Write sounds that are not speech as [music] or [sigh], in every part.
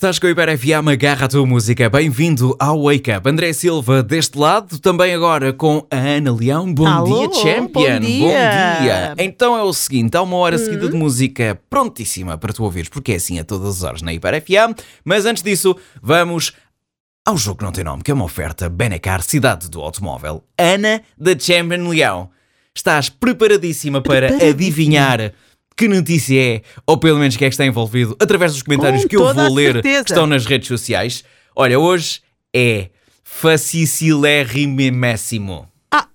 Estás com o Hiper FM, agarra a tua música. Bem-vindo ao Wake Up. André Silva deste lado, também agora com a Ana Leão. Bom Alô, dia, Champion. bom dia. dia. Então é o seguinte, há uma hora seguida de música prontíssima para tu ouvires, porque é assim a todas as horas na Hiper FM. Mas antes disso, vamos ao jogo que não tem nome, que é uma oferta Benacar Cidade do Automóvel. Ana da Champion Leão. Estás preparadíssima para adivinhar que notícia é, ou pelo menos que é que está envolvido, através dos comentários Com que eu vou ler certeza. que estão nas redes sociais. Olha, hoje é facicilérimésimo. Ah.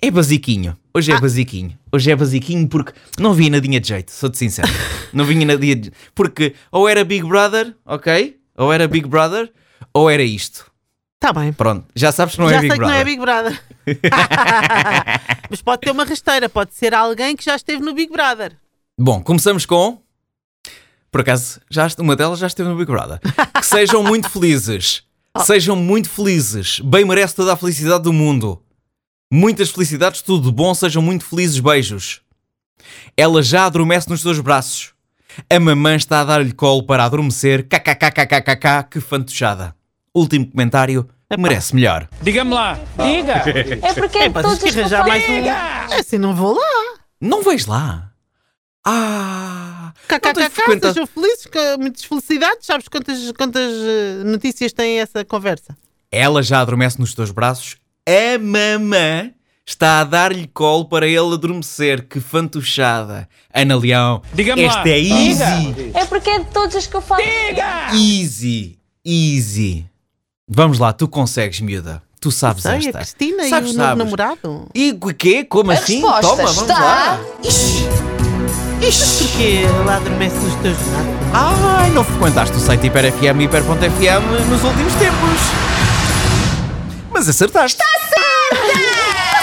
É basiquinho. Hoje é basiquinho. Hoje é basiquinho porque não vinha nadinha de jeito, sou-te sincero. [laughs] não vinha nadinha de Porque ou era Big Brother, ok? Ou era Big Brother, ou era isto. Está bem. Pronto, já sabes que não já é sei Big que não Brother. é Big Brother. [laughs] [laughs] Mas pode ter uma rasteira, pode ser alguém que já esteve no Big Brother. Bom, começamos com. Por acaso, já, uma delas já esteve no Big Brother. Que sejam muito [laughs] felizes. Oh. Sejam muito felizes. Bem merece toda a felicidade do mundo. Muitas felicidades, tudo de bom, sejam muito felizes, beijos. Ela já adormece nos teus braços. A mamã está a dar-lhe colo para adormecer. KKKKKK, que fantochada. Último comentário, merece melhor. Diga-me lá, diga! É porque É, mas todos que arranjar mais um. Assim não vou lá. Não vais lá? Ah! KKKK, sejam felizes, que- muitas felicidades. Sabes quantas, quantas eh, notícias tem essa conversa? Ela já adormece nos teus braços. A mamã está a dar-lhe colo para ele adormecer. Que fantochada. Ana Leão, Diga-me lá. esta é easy. É porque é de todos os que eu falo. Easy. Easy. Vamos lá, tu consegues, miúda. Tu sabes Sei, a esta. Cristina Sabes, e o sabes. namorado. E o quê? Como A assim? Toma, vamos está. lá. Porque ela adormece nos teus. Ai, não frequentaste o site Hiper FM e Hiper.fm nos últimos tempos. Mas acertaste.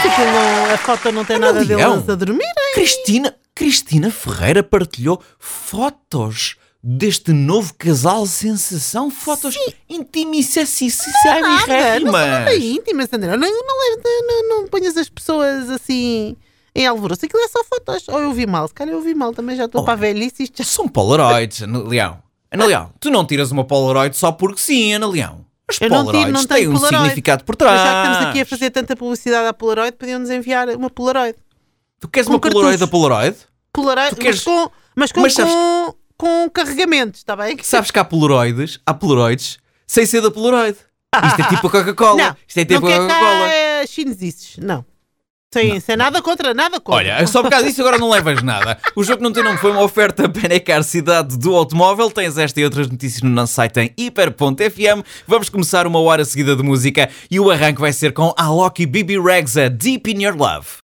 Porque não- a foto não tem nada Leão. deles a dormirem. Cristina, Cristina Ferreira partilhou fotos deste novo casal sensação, fotos intimissíssimas. Nada, não são nada íntimas, André. Não, não, não, não ponhas as pessoas assim em alvoroço. Aquilo é só fotos. Ou eu vi mal, se calhar eu vi mal. Também já estou Oh. para a velhice. Isto já... São Polaroids, Ana Leão. Ana Leão, tu não tiras uma Polaroid só porque sim, Ana Leão. As Eu não tiro, Polaroids não têm tenho um Polaroid. significado por Mas trás. já que estamos aqui a fazer tanta publicidade à Polaroid, podiam-nos enviar uma Polaroid. Tu queres com uma Polaroid cartuchos. da Polaroid? Polaroid, queres- mas com, mas com, Mas sabes- com, com carregamentos, está bem? [laughs] Sabes que há Polaroids, há Polaroids sem ser da Polaroid. Isto é [laughs] tipo a Coca-Cola. Não, Isto é não tipo a quer Coca-Cola. cá é, chinesices, não. Sem, sem nada contra, nada contra. Olha, só por causa disso agora não levas nada. O jogo não tem nome foi uma oferta Benecar Cidade do Automóvel. Tens esta e outras notícias no nosso site em hiper.fm. Vamos começar uma hora seguida de música e o arranque vai ser com Alok e Bibi Rexa, Deep in Your Love.